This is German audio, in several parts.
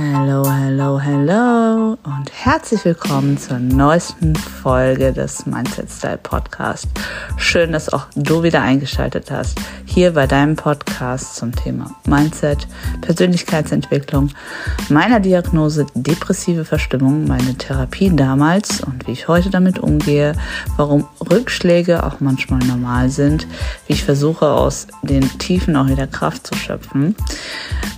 Hallo, hallo, hallo und herzlich willkommen zur neuesten Folge des Mindset Style Podcast. Schön, dass auch du wieder eingeschaltet hast. Hier bei deinem Podcast zum Thema Mindset, Persönlichkeitsentwicklung, meiner Diagnose depressive Verstimmung, meine Therapie damals und wie ich heute damit umgehe, warum Rückschläge auch manchmal normal sind, wie ich versuche aus den Tiefen auch wieder Kraft zu schöpfen,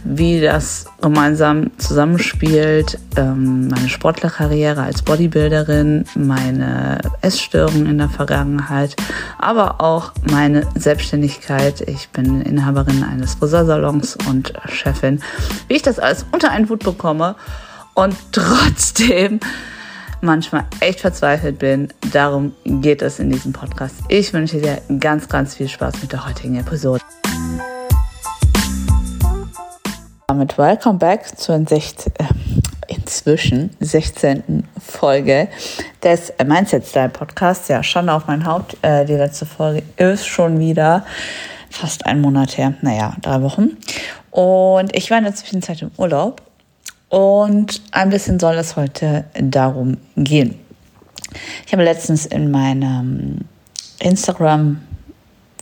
wie das gemeinsam zusammenspielt, ähm, meine Sportlerkarriere als Bodybuilderin, meine Essstörungen in der Vergangenheit, aber auch meine Selbstständigkeit. Ich bin Inhaberin eines Friseursalons und Chefin. Wie ich das alles unter einen Hut bekomme und trotzdem manchmal echt verzweifelt bin. Darum geht es in diesem Podcast. Ich wünsche dir ganz, ganz viel Spaß mit der heutigen Episode. Damit welcome back zur äh, inzwischen 16. Folge des Mindset Style Podcasts. Ja, schon auf mein Haupt. Äh, die letzte Folge ist schon wieder fast ein Monat her. Naja, drei Wochen. Und ich war in der Zwischenzeit im Urlaub. Und ein bisschen soll es heute darum gehen. Ich habe letztens in meinem Instagram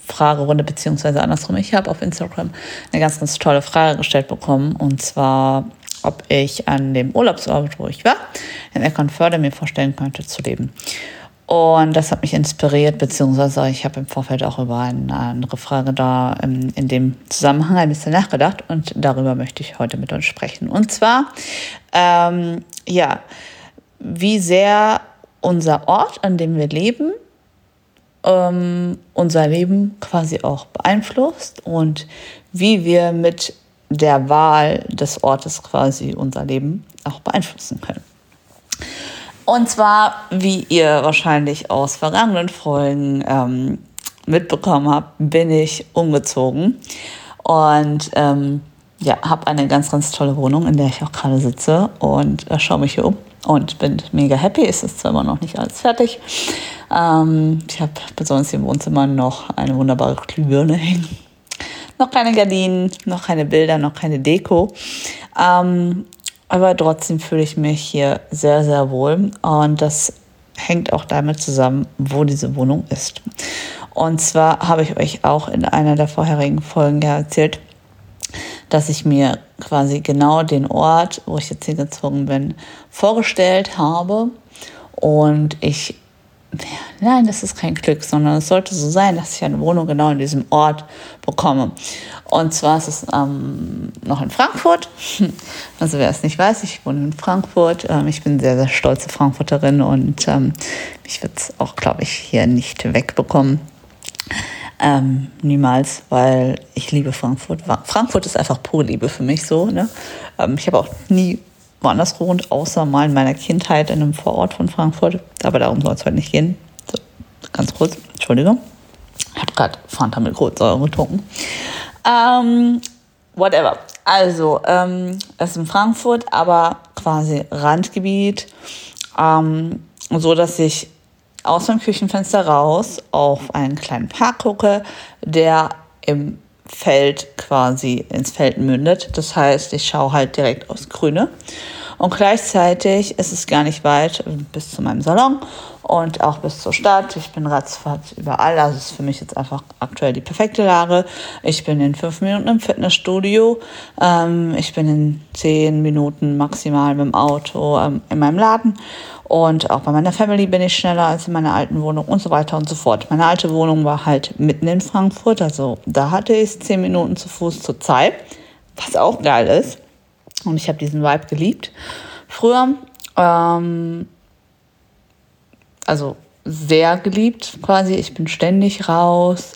Fragerunde, beziehungsweise andersrum. Ich habe auf Instagram eine ganz, ganz tolle Frage gestellt bekommen und zwar, ob ich an dem Urlaubsort, wo ich war, in Eckernförde mir vorstellen könnte zu leben. Und das hat mich inspiriert, beziehungsweise ich habe im Vorfeld auch über eine andere Frage da in, in dem Zusammenhang ein bisschen nachgedacht und darüber möchte ich heute mit uns sprechen. Und zwar, ähm, ja, wie sehr unser Ort, an dem wir leben, ähm, unser Leben quasi auch beeinflusst und wie wir mit der Wahl des Ortes quasi unser Leben auch beeinflussen können. Und zwar, wie ihr wahrscheinlich aus vergangenen Folgen ähm, mitbekommen habt, bin ich umgezogen und ähm, ja, habe eine ganz, ganz tolle Wohnung, in der ich auch gerade sitze und äh, schaue mich hier um und bin mega happy. Es ist zwar immer noch nicht alles fertig. Ähm, ich habe besonders im Wohnzimmer noch eine wunderbare Glühbirne hängen. Noch keine Gardinen, noch keine Bilder, noch keine Deko. Ähm, aber trotzdem fühle ich mich hier sehr, sehr wohl. Und das hängt auch damit zusammen, wo diese Wohnung ist. Und zwar habe ich euch auch in einer der vorherigen Folgen erzählt, dass ich mir quasi genau den Ort, wo ich jetzt hingezogen bin, vorgestellt habe. Und ich, nein, das ist kein Glück, sondern es sollte so sein, dass ich eine Wohnung genau in diesem Ort bekomme. Und zwar ist es ähm, noch in Frankfurt. Also wer es nicht weiß, ich wohne in Frankfurt. Ähm, ich bin sehr, sehr stolze Frankfurterin und ähm, ich würde es auch, glaube ich, hier nicht wegbekommen. Ähm, niemals, weil ich liebe Frankfurt. Frankfurt ist einfach pure Liebe für mich so. Ne? Ähm, ich habe auch nie woanders gewohnt, außer mal in meiner Kindheit in einem Vorort von Frankfurt. Aber darum soll es heute nicht gehen. So, ganz kurz, Entschuldigung. Ich habe gerade Fanta mit Kohlensäure getrunken. Ähm, whatever. Also, ähm, es ist in Frankfurt, aber quasi Randgebiet. Ähm, so dass ich aus dem Küchenfenster raus auf einen kleinen Park gucke, der im Feld quasi ins Feld mündet. Das heißt, ich schaue halt direkt aufs Grüne. Und gleichzeitig ist es gar nicht weit bis zu meinem Salon und auch bis zur Stadt. Ich bin ratzfatz überall. Also ist für mich jetzt einfach aktuell die perfekte Lage. Ich bin in fünf Minuten im Fitnessstudio. Ähm, ich bin in zehn Minuten maximal mit dem Auto ähm, in meinem Laden. Und auch bei meiner Family bin ich schneller als in meiner alten Wohnung und so weiter und so fort. Meine alte Wohnung war halt mitten in Frankfurt, also da hatte ich zehn Minuten zu Fuß zur Zeit, was auch geil ist. Und ich habe diesen Vibe geliebt. Früher, ähm, also sehr geliebt quasi. Ich bin ständig raus.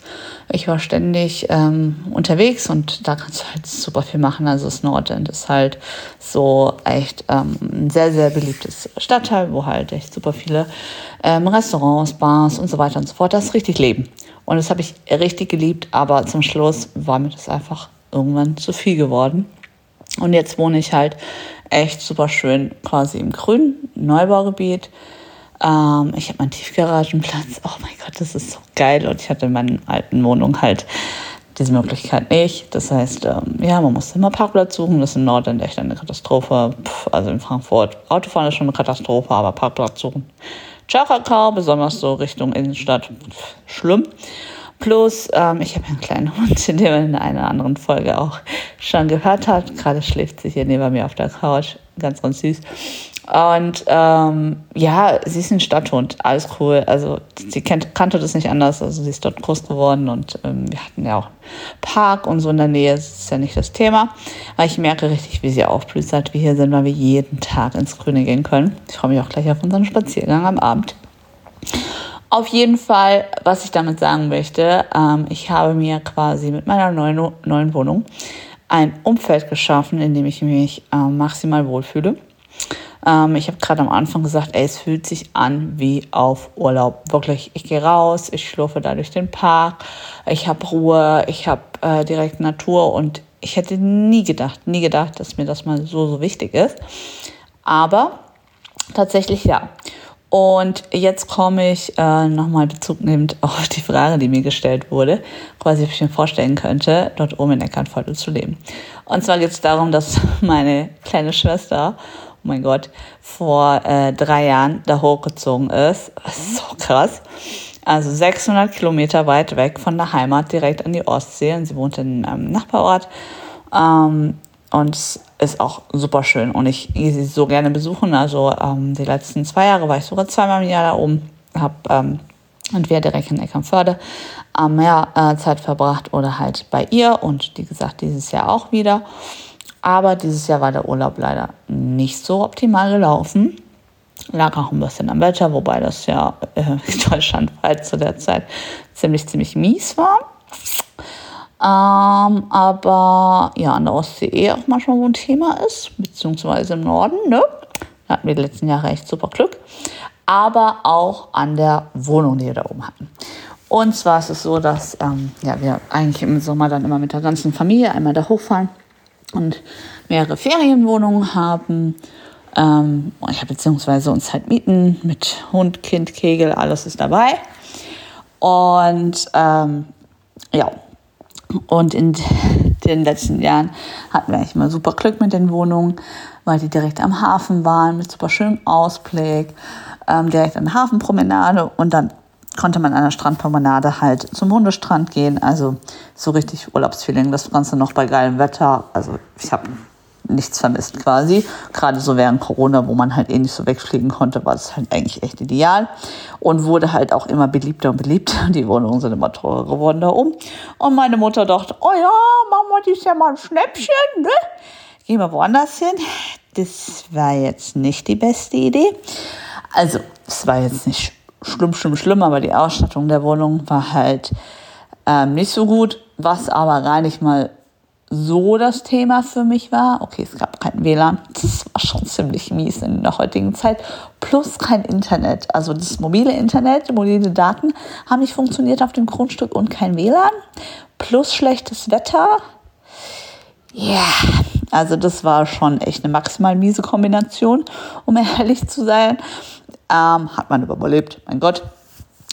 Ich war ständig ähm, unterwegs und da kannst du halt super viel machen. Also das Nordend ist halt so echt ähm, ein sehr, sehr beliebtes Stadtteil, wo halt echt super viele ähm, Restaurants, Bars und so weiter und so fort. Das ist richtig Leben. Und das habe ich richtig geliebt, aber zum Schluss war mir das einfach irgendwann zu viel geworden. Und jetzt wohne ich halt echt super schön quasi im grünen Neubaugebiet ähm, ich habe meinen Tiefgaragenplatz. Oh mein Gott, das ist so geil. Und ich hatte in meiner alten Wohnung halt diese Möglichkeit nicht. Das heißt, ähm, ja, man muss immer Parkplatz suchen. Das ist im Norden echt eine Katastrophe. Pff, also in Frankfurt, Autofahren ist schon eine Katastrophe, aber Parkplatz suchen. Tschakakau, besonders so Richtung Innenstadt, pff, schlimm. Plus, ähm, ich habe einen kleinen Hund, den man in einer anderen Folge auch schon gehört hat. Gerade schläft sie hier neben mir auf der Couch. Ganz, ganz süß. Und ähm, ja, sie ist ein Stadthund, alles cool. Also sie kennt, kannte das nicht anders. Also sie ist dort groß geworden und ähm, wir hatten ja auch Park und so in der Nähe. Das ist ja nicht das Thema. Aber ich merke richtig, wie sie aufblüht, seit wir hier sind, weil wir jeden Tag ins Grüne gehen können. Ich freue mich auch gleich auf unseren Spaziergang am Abend. Auf jeden Fall, was ich damit sagen möchte, ähm, ich habe mir quasi mit meiner neuen, neuen Wohnung ein Umfeld geschaffen, in dem ich mich äh, maximal wohlfühle. Ähm, ich habe gerade am Anfang gesagt, ey, es fühlt sich an wie auf Urlaub. Wirklich, ich gehe raus, ich schlurfe da durch den Park, ich habe Ruhe, ich habe äh, direkt Natur und ich hätte nie gedacht, nie gedacht, dass mir das mal so, so wichtig ist. Aber tatsächlich ja. Und jetzt komme ich äh, nochmal Bezug nehmend auf die Frage, die mir gestellt wurde, quasi, ob ich mir vorstellen könnte, dort oben in Eckernförde zu leben. Und zwar geht es darum, dass meine kleine Schwester oh mein Gott, vor äh, drei Jahren da hochgezogen ist. Ist so krass. Also 600 Kilometer weit weg von der Heimat, direkt an die Ostsee. Und sie wohnt in einem Nachbarort. Ähm, und ist auch super schön. Und ich gehe sie so gerne besuchen. Also ähm, die letzten zwei Jahre war ich sogar zweimal im Jahr da oben. Hab ähm, entweder direkt in Eckernförde am Meer äh, Zeit verbracht oder halt bei ihr. Und wie gesagt, dieses Jahr auch wieder. Aber dieses Jahr war der Urlaub leider nicht so optimal gelaufen. Lag auch ein bisschen am Wetter, wobei das ja äh, deutschlandweit zu der Zeit ziemlich, ziemlich mies war. Ähm, aber ja, an der Ostsee eh auch manchmal so ein Thema ist, beziehungsweise im Norden, ne? Da hatten wir die letzten Jahre echt super Glück. Aber auch an der Wohnung, die wir da oben hatten. Und zwar ist es so, dass ähm, ja, wir eigentlich im Sommer dann immer mit der ganzen Familie einmal da hochfahren und mehrere Ferienwohnungen haben. Ähm, ja, beziehungsweise uns halt mieten mit Hund, Kind, Kegel, alles ist dabei. Und ähm, ja, und in den letzten Jahren hatten wir eigentlich immer super Glück mit den Wohnungen, weil die direkt am Hafen waren, mit super schönem Ausblick, ähm, direkt an der Hafenpromenade und dann konnte man an der Strandpromenade halt zum Hundestrand gehen. Also so richtig Urlaubsfeeling. Das Ganze noch bei geilem Wetter. Also ich habe nichts vermisst quasi. Gerade so während Corona, wo man halt eh nicht so wegfliegen konnte, war es halt eigentlich echt ideal. Und wurde halt auch immer beliebter und beliebter. Die Wohnungen sind immer teurer geworden da oben. Und meine Mutter dachte, oh ja, machen wir dieses Jahr mal ein Schnäppchen, ne? Gehen wir woanders hin. Das war jetzt nicht die beste Idee. Also, es war jetzt nicht schlimm, schlimm, schlimm, aber die Ausstattung der Wohnung war halt ähm, nicht so gut, was aber gar nicht mal so das Thema für mich war. Okay, es gab kein WLAN, das war schon ziemlich mies in der heutigen Zeit. Plus kein Internet. Also das mobile Internet, mobile Daten haben nicht funktioniert auf dem Grundstück und kein WLAN. Plus schlechtes Wetter. Ja, yeah. also das war schon echt eine maximal miese Kombination, um ehrlich zu sein. Ähm, hat man überlebt, mein Gott.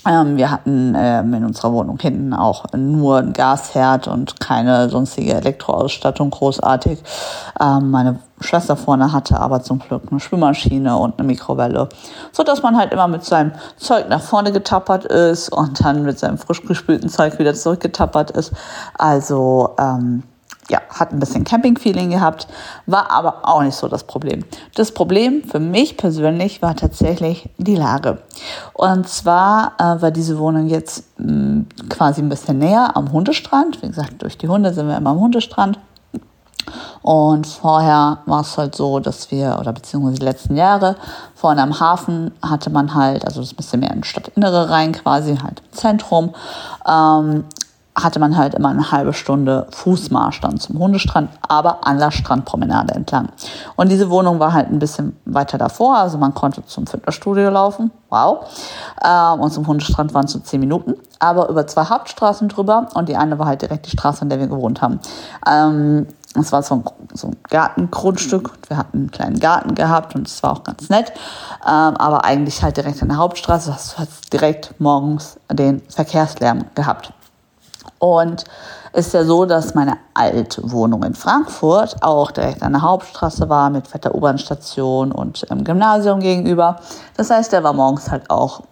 Ähm, wir hatten ähm, in unserer Wohnung hinten auch nur ein Gasherd und keine sonstige Elektroausstattung großartig. Ähm, meine Schwester vorne hatte aber zum Glück eine Spülmaschine und eine Mikrowelle, so dass man halt immer mit seinem Zeug nach vorne getappert ist und dann mit seinem frisch gespülten Zeug wieder zurückgetappert ist. Also ähm, ja, hat ein bisschen Camping-Feeling gehabt, war aber auch nicht so das Problem. Das Problem für mich persönlich war tatsächlich die Lage. Und zwar äh, war diese Wohnung jetzt mh, mm, quasi ein bisschen näher am Hundestrand. Wie gesagt, durch die Hunde sind wir immer am Hundestrand. Und vorher war es halt so, dass wir, oder beziehungsweise die letzten Jahre, vorne am Hafen hatte man halt, also das bisschen mehr in Stadtinnere rein quasi, halt im Zentrum, ähm, hatte man halt immer eine halbe Stunde Fußmarsch dann zum Hundestrand, aber an der Strandpromenade entlang. Und diese Wohnung war halt ein bisschen weiter davor, also man konnte zum Fitnessstudio laufen, wow. Ähm, und zum Hundestrand waren es so zehn Minuten, aber über zwei Hauptstraßen drüber und die eine war halt direkt die Straße, in der wir gewohnt haben. Ähm, es war so ein, Gartengrundstück. Wir hatten einen kleinen Garten gehabt und es war auch ganz nett. Ähm, aber eigentlich halt direkt an der Hauptstraße. Du hast direkt morgens den Verkehrslärm gehabt. Und ist ja so, dass meine alte Wohnung in Frankfurt auch direkt an der Hauptstraße war mit fetter U-Bahn-Station und ähm, Gymnasium gegenüber. Das heißt, der war morgens halt auch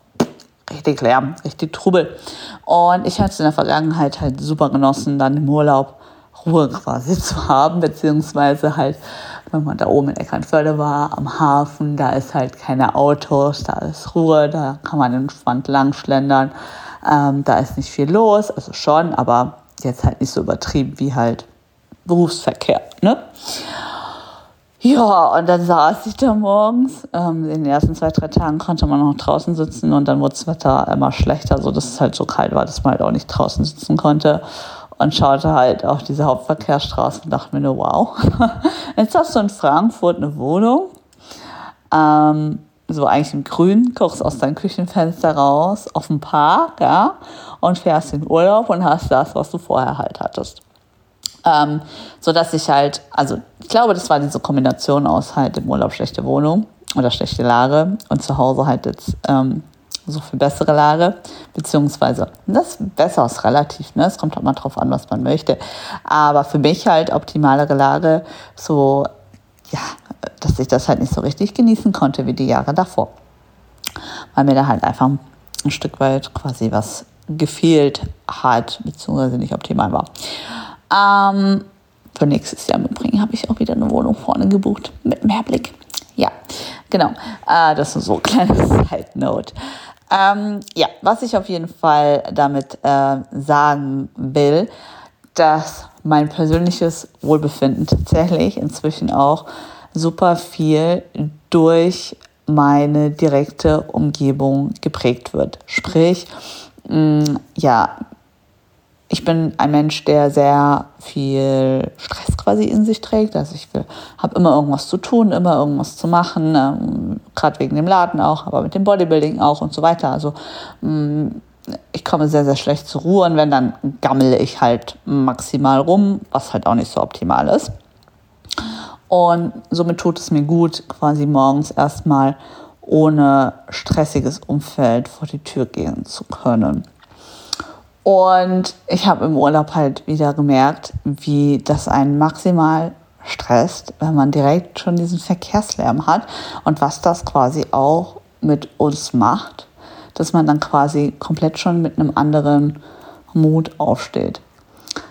richtig Lärm, richtig Trubel. Und ich hatte es in der Vergangenheit halt super genossen, dann im Urlaub Ruhe quasi zu haben, beziehungsweise halt, wenn man da oben in Eckernförde war, am Hafen, da ist halt keine Autos, da ist Ruhe, da kann man entspannt langschlendern, ähm, da ist nicht viel los, also schon, aber jetzt halt nicht so übertrieben wie halt Berufsverkehr, ne? Ja, und dann saß ich da morgens. Ähm, in den ersten zwei, drei Tagen konnte man noch draußen sitzen und dann wurde das Wetter immer schlechter, so dass es halt so kalt war, dass man halt auch nicht draußen sitzen konnte. Und schaute halt auf diese Hauptverkehrsstraße und dachte mir nur, wow, jetzt hast du in Frankfurt eine Wohnung, ähm, so eigentlich im Grün, guckst aus deinem Küchenfenster raus auf den Park, ja, und fährst in Urlaub und hast das, was du vorher halt hattest. Ähm, so dass ich halt, also ich glaube, das war diese Kombination aus halt im Urlaub schlechte Wohnung oder schlechte Lage und zu Hause halt jetzt ähm, so viel bessere Lage, beziehungsweise das besser ist relativ, ne? Es kommt halt mal drauf an, was man möchte. Aber für mich halt optimalere Lage, so, ja, dass ich das halt nicht so richtig genießen konnte wie die Jahre davor. Weil mir da halt einfach ein Stück weit quasi was gefehlt hat, beziehungsweise nicht optimal war. Ähm, für nächstes Jahr mitbringen habe ich auch wieder eine Wohnung vorne gebucht mit mehr Blick. Ja, genau. Äh, das ist so ein kleines Side Note. Ähm, ja, was ich auf jeden Fall damit äh, sagen will, dass mein persönliches Wohlbefinden tatsächlich inzwischen auch super viel durch meine direkte Umgebung geprägt wird. Sprich, mh, ja, ich bin ein Mensch, der sehr viel Stress quasi in sich trägt. Also ich habe immer irgendwas zu tun, immer irgendwas zu machen, ähm, gerade wegen dem Laden auch, aber mit dem Bodybuilding auch und so weiter. Also mh, mm, ich komme sehr, sehr schlecht zur Ruhe und wenn, dann gammele ich halt maximal rum, was halt auch nicht so optimal ist. Und somit tut es mir gut, quasi morgens erstmal ohne stressiges Umfeld vor die Tür gehen zu können. Und ich habe im Urlaub halt wieder gemerkt, wie das einen maximal stresst, wenn man direkt schon diesen Verkehrslärm hat und was das quasi auch mit uns macht, dass man dann quasi komplett schon mit einem anderen Mut aufsteht.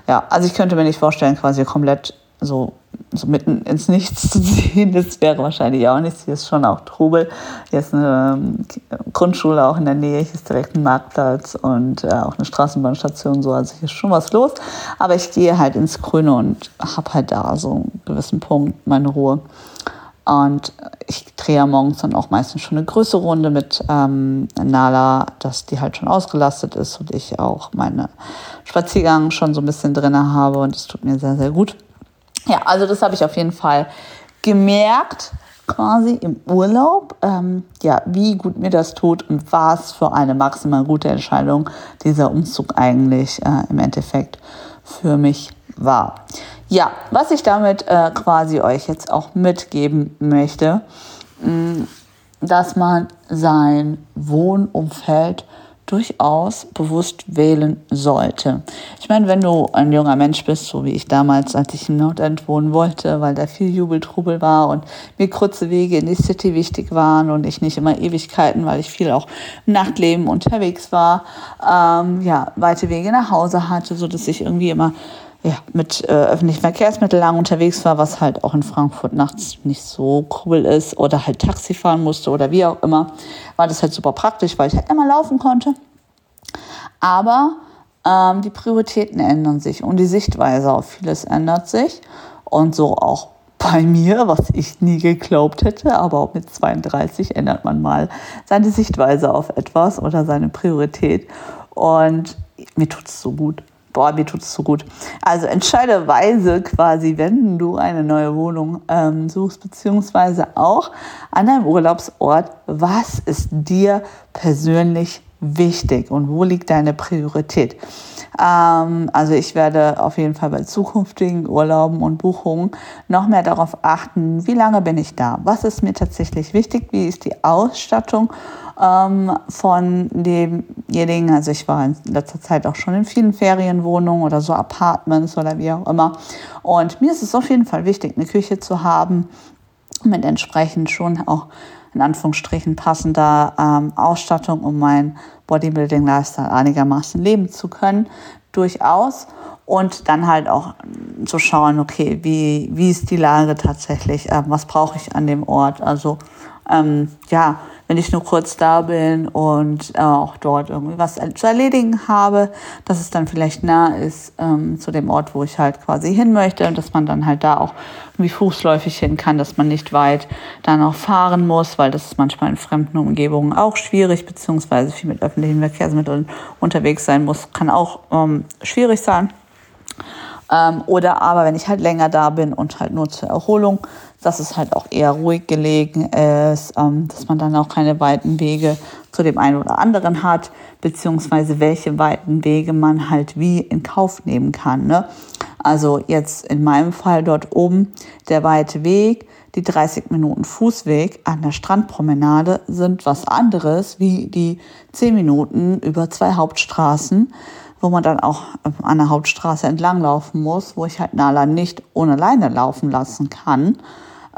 Ja, also ich könnte mir nicht vorstellen, quasi komplett so so mitten ins Nichts zu ziehen, das wäre wahrscheinlich auch nichts. Hier ist schon auch Trubel. Hier ist eine ähm, Grundschule auch in der Nähe, hier ist direkt ein Marktplatz und äh, auch eine Straßenbahnstation, so. Also hier ist schon was los. Aber ich gehe halt ins Grüne und habe halt da so einen gewissen Punkt meine Ruhe. Und ich drehe ja morgens dann auch meistens schon eine größere Runde mit ähm, Nala, dass die halt schon ausgelastet ist und ich auch meine Spaziergang schon so ein bisschen drin habe und es tut mir sehr, sehr gut. Ja, also das habe ich auf jeden Fall gemerkt, quasi im Urlaub, ähm, ja, wie gut mir das tut und was für eine maximal gute Entscheidung dieser Umzug eigentlich äh, im Endeffekt für mich war. Ja, was ich damit äh, quasi euch jetzt auch mitgeben möchte, mh, mm, dass man sein Wohnumfeld durchaus bewusst wählen sollte. Ich meine, wenn du ein junger Mensch bist, so wie ich damals, als ich im Nordend wohnen wollte, weil da viel Jubeltrubel war und mir kurze Wege in die City wichtig waren und ich nicht immer Ewigkeiten, weil ich viel auch im Nachtleben unterwegs war, ähm, ja, weite Wege nach Hause hatte, so dass ich irgendwie immer ja, mit äh, öffentlichen Verkehrsmitteln lang unterwegs war, was halt auch in Frankfurt nachts nicht so cool ist oder halt Taxi fahren musste oder wie auch immer, war das halt super praktisch, weil ich halt immer laufen konnte. Aber ähm, die Prioritäten ändern sich und die Sichtweise auf vieles ändert sich. Und so auch bei mir, was ich nie geglaubt hätte, aber auch mit 32 ändert man mal seine Sichtweise auf etwas oder seine Priorität. Und mir tut es so gut boah, mir tut es so gut. Also entscheide weise quasi, wenn du eine neue Wohnung ähm, suchst, beziehungsweise auch an deinem Urlaubsort, was ist dir persönlich wichtig und wo liegt deine Priorität? Ähm, also ich werde auf jeden Fall bei zukünftigen Urlauben und Buchungen noch mehr darauf achten, wie lange bin ich da? Was ist mir tatsächlich wichtig? Wie ist die Ausstattung ähm, von demjenigen? Also ich war in letzter Zeit auch schon in vielen Ferienwohnungen oder so Apartments oder wie auch immer. Und mir ist es auf jeden Fall wichtig, eine Küche zu haben mit entsprechend schon auch in Anführungsstrichen passender ähm, Ausstattung, um mein Bodybuilding-Lifestyle einigermaßen leben zu können, durchaus. Und dann halt auch zu schauen, okay, wie, wie ist die Lage tatsächlich, äh, was brauche ich an dem Ort. Also ähm, ja, wenn ich nur kurz da bin und äh, auch dort irgendwie was zu erledigen habe, dass es dann vielleicht nah ist ähm, zu dem Ort, wo ich halt quasi hin möchte und dass man dann halt da auch irgendwie fußläufig hin kann, dass man nicht weit dann auch fahren muss, weil das ist manchmal in fremden Umgebungen auch schwierig, beziehungsweise viel mit öffentlichen Verkehrsmitteln unterwegs sein muss, kann auch ähm, schwierig sein. Ähm, oder aber wenn ich halt länger da bin und halt nur zur Erholung, dass es halt auch eher ruhig gelegen ist, ähm, dass man dann auch keine weiten Wege zu dem einen oder anderen hat, beziehungsweise welche weiten Wege man halt wie in Kauf nehmen kann. Ne? Also jetzt in meinem Fall dort oben der weite Weg, die 30 Minuten Fußweg an der Strandpromenade sind was anderes wie die 10 Minuten über zwei Hauptstraßen wo man dann auch an der Hauptstraße entlang laufen muss, wo ich halt Nala nicht ohne Leine laufen lassen kann.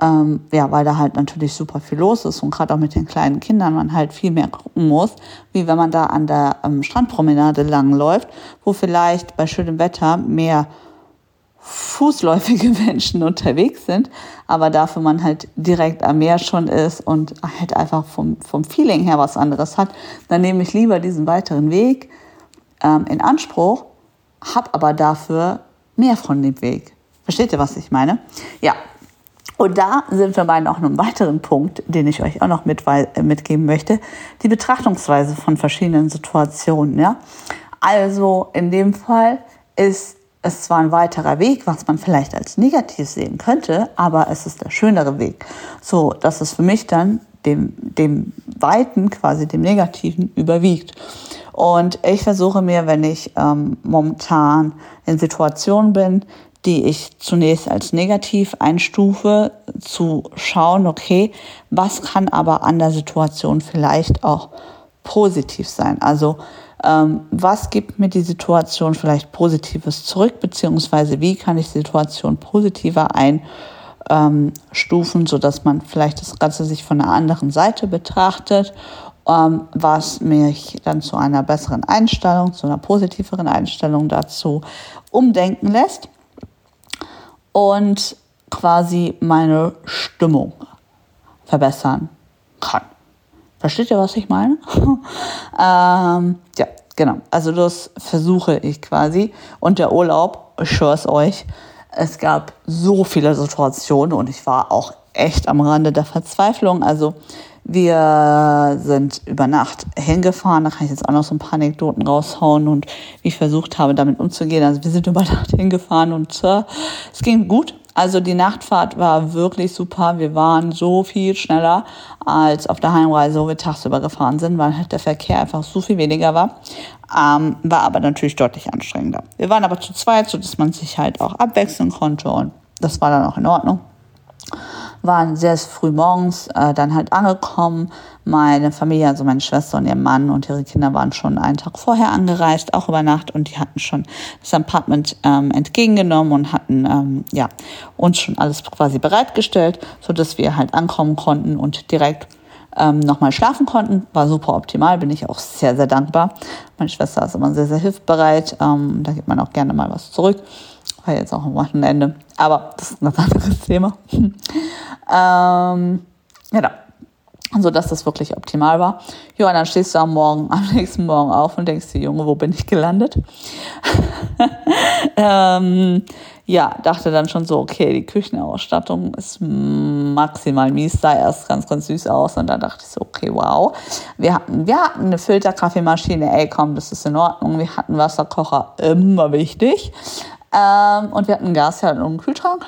Ähm, ja, weil da halt natürlich super viel los ist und gerade auch mit den kleinen Kindern man halt viel mehr gucken muss, wie wenn man da an der ähm, Strandpromenade langläuft, wo vielleicht bei schönem Wetter mehr fußläufige Menschen unterwegs sind, aber dafür man halt direkt am Meer schon ist und halt einfach vom, vom Feeling her was anderes hat, dann nehme ich lieber diesen weiteren Weg, ähm, in Anspruch, habe aber dafür mehr von dem Weg. Versteht ihr, was ich meine? Ja. Und da sind wir bei noch einem weiteren Punkt, den ich euch auch noch mit, äh, mitgeben möchte, die Betrachtungsweise von verschiedenen Situationen. Ja? Also in dem Fall ist es zwar ein weiterer Weg, was man vielleicht als negativ sehen könnte, aber es ist der schönere Weg. So, dass es für mich dann dem, dem Weiten, quasi dem Negativen, überwiegt. Und ich versuche mir, wenn ich ähm, momentan in Situationen bin, die ich zunächst als negativ einstufe, zu schauen, okay, was kann aber an der Situation vielleicht auch positiv sein? Also ähm, was gibt mir die Situation vielleicht Positives zurück, beziehungsweise wie kann ich die Situation positiver einstufen, sodass man vielleicht das Ganze sich von einer anderen Seite betrachtet ähm, was mich dann zu einer besseren Einstellung, zu einer positiveren Einstellung dazu umdenken lässt und quasi meine Stimmung verbessern kann. Versteht ihr, was ich meine? ähm, ja, genau. Also das versuche ich quasi. Und der Urlaub, ich schwöre es euch, es gab so viele Situationen und ich war auch echt am Rande der Verzweiflung. Also wir sind über Nacht hingefahren, da kann ich jetzt auch noch so ein paar Anekdoten raushauen und wie ich versucht habe, damit umzugehen. Also wir sind über Nacht hingefahren und äh, es ging gut. Also die Nachtfahrt war wirklich super. Wir waren so viel schneller als auf der Heimreise, wo wir tagsüber gefahren sind, weil halt der Verkehr einfach so viel weniger war. Ähm, war aber natürlich deutlich anstrengender. Wir waren aber zu zweit, sodass man sich halt auch abwechseln konnte und das war dann auch in Ordnung waren sehr früh morgens äh, dann halt angekommen. Meine Familie, also meine Schwester und ihr Mann und ihre Kinder waren schon einen Tag vorher angereist, auch über Nacht und die hatten schon das Apartment ähm, entgegengenommen und hatten ähm, ja uns schon alles quasi bereitgestellt, so dass wir halt ankommen konnten und direkt ähm, nochmal schlafen konnten. War super optimal, bin ich auch sehr, sehr dankbar. Meine Schwester ist immer sehr, sehr hilfsbereit. Ähm, da gibt man auch gerne mal was zurück war jetzt auch am Wochenende. Aber das ist ein anderes Thema. ähm, genau. So dass das wirklich optimal war. Ja, und dann stehst du am Morgen, am nächsten Morgen auf und denkst dir, Junge, wo bin ich gelandet? ähm, ja, dachte dann schon so, okay, die Küchenausstattung ist maximal mies, sah erst ganz, ganz süß aus. Und dann dachte ich so, okay, wow. Wir hatten, wir hatten eine Filterkaffeemaschine, ey, komm, das ist in Ordnung. Wir hatten Wasserkocher, immer wichtig. Ähm, und wir hatten Gasherd und einen Kühlschrank.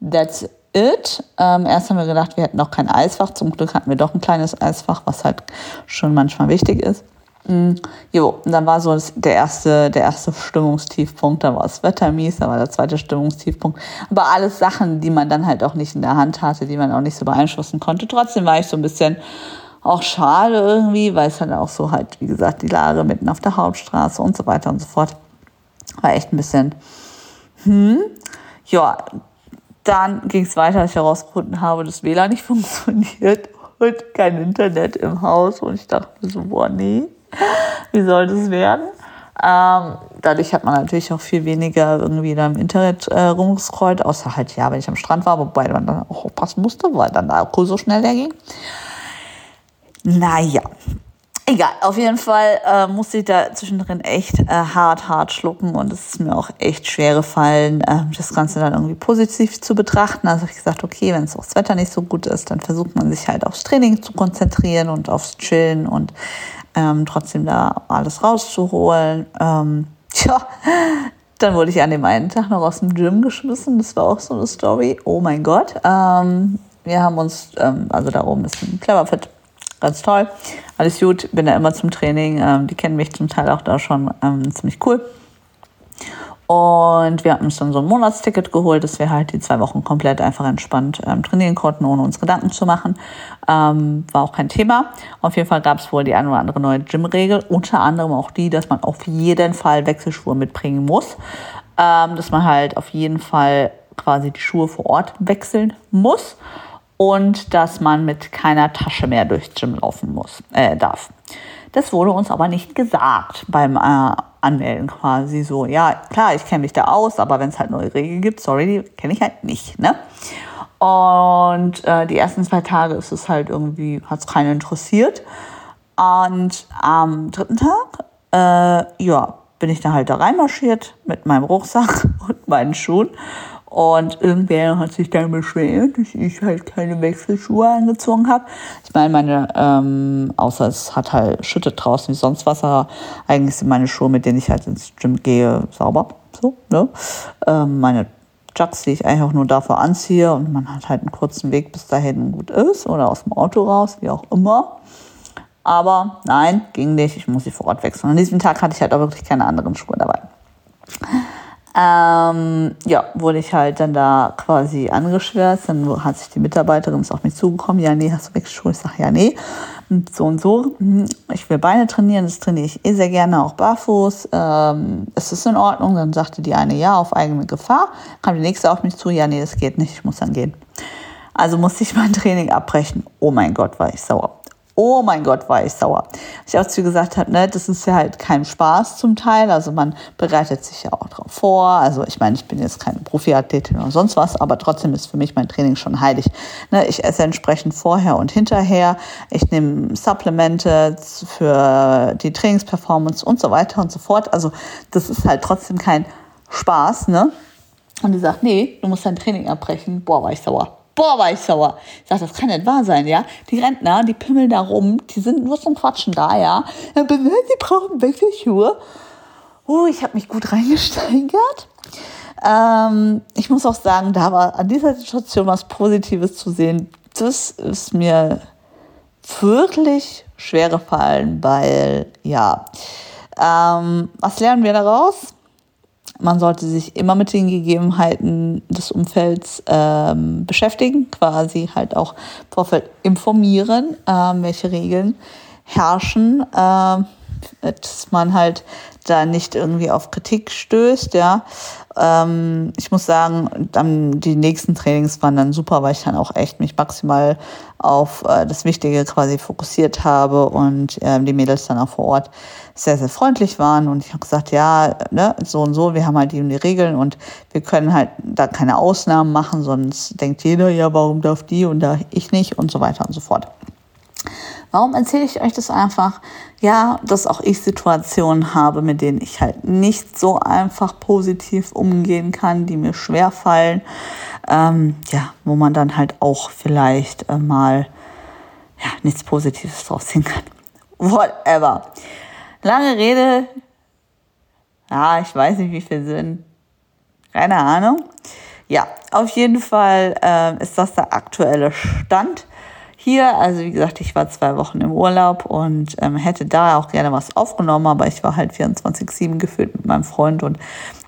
That's it. Ähm, erst haben wir gedacht, wir hätten noch kein Eisfach. Zum Glück hatten wir doch ein kleines Eisfach, was halt schon manchmal wichtig ist. Mm, jo, und dann war so das, der erste, der erste Stimmungstiefpunkt, da war das Wetter mies, da war der zweite Stimmungstiefpunkt. Aber alles Sachen, die man dann halt auch nicht in der Hand hatte, die man auch nicht so beeinflussen konnte. Trotzdem war ich so ein bisschen auch schade irgendwie, weil es halt auch so halt, wie gesagt, die Lage mitten auf der Hauptstraße und so weiter und so fort. War echt ein bisschen, hm. Ja, dann ging es weiter, als ich herausgefunden habe, dass WLAN nicht funktioniert und kein Internet im Haus. Und ich dachte so, boah, nee, wie soll das werden? Ähm, dadurch hat man natürlich auch viel weniger irgendwie da im Internet äh, rumgescrollt, außer halt, ja, wenn ich am Strand war, wobei man dann auch aufpassen musste, weil dann der Akku so schnell leer ging. Naja, egal. Auf jeden Fall äh, musste ich da zwischendrin echt äh, hart, hart schlucken und es ist mir auch echt schwer gefallen, äh, das Ganze dann irgendwie positiv zu betrachten. Also habe ich gesagt, okay, wenn es auch das Wetter nicht so gut ist, dann versucht man sich halt aufs Training zu konzentrieren und aufs Chillen und ähm, trotzdem da alles rauszuholen. Ähm, tja, dann wurde ich an dem einen Tag noch aus dem Gym geschmissen. Das war auch so eine Story. Oh mein Gott. Ähm, wir haben uns, ähm, also da oben ist ein Cleverfit ganz toll. Alles gut, bin da immer zum Training. Ähm, die kennen mich zum Teil auch da schon ähm, ziemlich cool. Und wir hatten uns dann so ein Monatsticket geholt, dass wir halt die zwei Wochen komplett einfach entspannt ähm, trainieren konnten, ohne uns Gedanken zu machen. Ähm, war auch kein Thema. Auf jeden Fall gab es wohl die eine oder andere neue Gym-Regel, unter anderem auch die, dass man auf jeden Fall Wechselschuhe mitbringen muss. Ähm, dass man halt auf jeden Fall quasi die Schuhe vor Ort wechseln muss und dass man mit keiner Tasche mehr durchs Gym laufen muss, äh, darf. Das wurde uns aber nicht gesagt beim äh, Anmelden quasi so. Ja, klar, ich kenne mich da aus, aber wenn es halt neue Regeln gibt, sorry, die kenne ich halt nicht. Ne? Und äh, die ersten zwei Tage ist es halt irgendwie, hat es keinen interessiert. Und am dritten Tag, äh, ja, bin ich dann halt da reinmarschiert mit meinem Rucksack und meinen Schuhen und irgendwer hat sich dann beschwert, dass ich halt keine Wechselschuhe angezogen habe. Ich meine, meine, ähm, außer es hat halt schüttet draußen wie sonst was, aber eigentlich sind meine Schuhe, mit denen ich halt ins Gym gehe, sauber. So, ne? Ähm, meine Chucks, die ich eigentlich auch nur dafür anziehe und man hat halt einen kurzen Weg bis dahin gut ist oder aus dem Auto raus, wie auch immer. Aber nein, ging nicht, ich muss sie vor Ort wechseln. An diesem Tag hatte ich halt auch wirklich keine anderen Schuhe dabei ähm, ja, wurde ich halt dann da quasi angeschwärzt. Dann hat sich die Mitarbeiterin ist auf mich zugekommen. Ja, nee, hast du Wechselschuhe? Ich sage, ja, nee. Und so und so. Hm, ich will Beine trainieren, das trainiere ich eh sehr gerne, auch barfuß. Ähm, ist das in Ordnung? Dann sagte die eine, ja, auf eigene Gefahr. Kam die nächste auf mich zu, ja, nee, das geht nicht, ich muss dann gehen. Also musste ich mein Training abbrechen. Oh mein Gott, war ich sauer. Oh mein Gott, war ich sauer. Ich auch zu gesagt habe, ne, das ist ja halt kein Spaß zum Teil. Also man bereitet sich ja auch drauf vor. Also ich meine, ich bin jetzt keine Profiathletin oder sonst was, aber trotzdem ist für mich mein Training schon heilig. Ne, ich esse entsprechend vorher und hinterher. Ich nehme Supplemente für die Trainingsperformance und so weiter und so fort. Also das ist halt trotzdem kein Spaß, ne? Und die sagt, nee, du musst dein Training abbrechen. Boah, war ich sauer. Boah, war ich sauer. Ich sag, das kann nicht wahr sein, ja. Die Rentner, die pimmeln da rum, die sind nur zum Quatschen da, ja. Sie brauchen Wechselschuhe. Uh, ich habe mich gut reingesteigert. Ähm, ich muss auch sagen, da war an dieser Situation was Positives zu sehen. Das ist mir wirklich schwer gefallen, weil, ja, ähm, was lernen wir daraus? Man sollte sich immer mit den Gegebenheiten des Umfelds ähm, beschäftigen, quasi halt auch im Vorfeld informieren, ähm, welche Regeln herrschen, äh, dass man halt da nicht irgendwie auf Kritik stößt, ja. Ähm, ich muss sagen, dann die nächsten Trainings waren dann super, weil ich dann auch echt mich maximal auf äh, das Wichtige quasi fokussiert habe und äh, die Mädels dann auch vor Ort sehr, sehr freundlich waren und ich habe gesagt, ja, ne, so und so, wir haben halt die und die Regeln und wir können halt da keine Ausnahmen machen, sonst denkt jeder, ja, warum darf die und da ich nicht und so weiter und so fort. Warum erzähle ich euch das einfach? Ja, dass auch ich Situationen habe, mit denen ich halt nicht so einfach positiv umgehen kann, die mir schwer fallen. Ähm, ja, wo man dann halt auch vielleicht äh, mal ja, nichts Positives draus ziehen kann. Whatever. Lange Rede. Ja, ich weiß nicht, wie viel Sinn. Keine Ahnung. Ja, auf jeden Fall äh, ist das der aktuelle Stand hier. Also wie gesagt, ich war zwei Wochen im Urlaub und ähm, hätte da auch gerne was aufgenommen, aber ich war halt 24-7 gefühlt mit meinem Freund und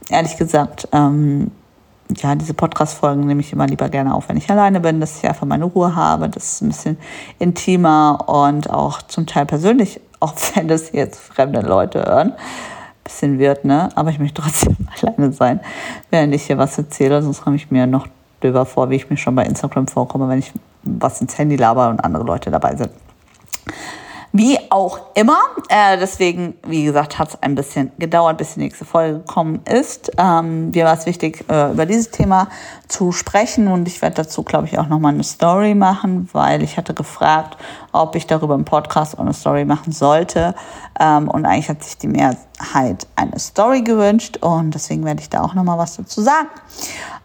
ehrlich gesagt, ähm, ja, diese Podcast-Folgen nehme ich immer lieber gerne auf, wenn ich alleine bin, dass ich einfach meine Ruhe habe. Das ist ein bisschen intimer und auch zum Teil persönlich, auch wenn das jetzt fremde Leute hören. Bisschen wird, ne? Aber ich möchte trotzdem alleine sein, während ich hier was erzähle. Sonst komme ich mir noch döber vor, wie ich mir schon bei Instagram vorkomme, wenn ich was ins Handy laber und andere Leute dabei sind. Wie auch immer, äh, deswegen, wie gesagt, hat es ein bisschen gedauert, bis die nächste Folge gekommen ist. Ähm, mir war es wichtig, äh, über dieses Thema zu sprechen und ich werde dazu, glaube ich, auch nochmal eine Story machen, weil ich hatte gefragt, ob ich darüber im Podcast eine Story machen sollte. Ähm, und eigentlich hat sich die Mehrheit eine Story gewünscht und deswegen werde ich da auch nochmal was dazu sagen.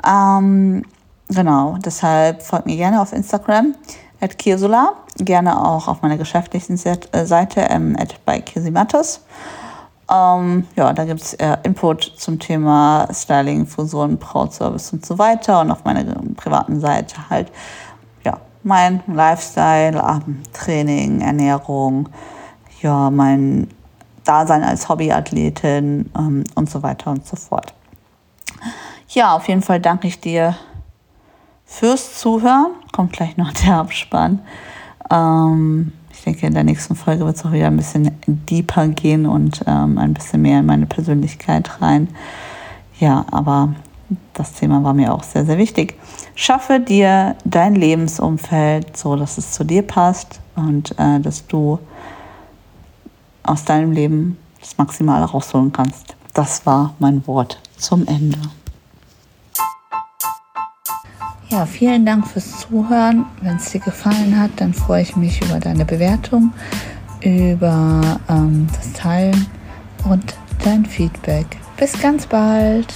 Ähm, genau, deshalb folgt mir gerne auf Instagram at Kirsula, gerne auch auf meiner geschäftlichen äh, Seite ähm, at bei Kirsimattes. Ähm, ja, da gibt es äh, Input zum Thema Styling, Fusion, Brautservice und so weiter. Und auf meiner privaten Seite halt ja, mein Lifestyle, ähm, Training, Ernährung, ja, mein Dasein als Hobbyathletin ähm, und so weiter und so fort. Ja, auf jeden Fall danke ich dir fürs Zuhören. Kommt gleich noch der Abspann. Ähm, ich denke, in der nächsten Folge wird es auch wieder ein bisschen deeper gehen und ähm, ein bisschen mehr in meine Persönlichkeit rein. Ja, aber das Thema war mir auch sehr, sehr wichtig. Schaffe dir dein Lebensumfeld so, dass es zu dir passt und äh, dass du aus deinem Leben das Maximale rausholen kannst. Das war mein Wort zum Ende. Ja, vielen Dank fürs Zuhören. Wenn es dir gefallen hat, dann freue ich mich über deine Bewertung, über ähm, das Teilen und dein Feedback. Bis ganz bald.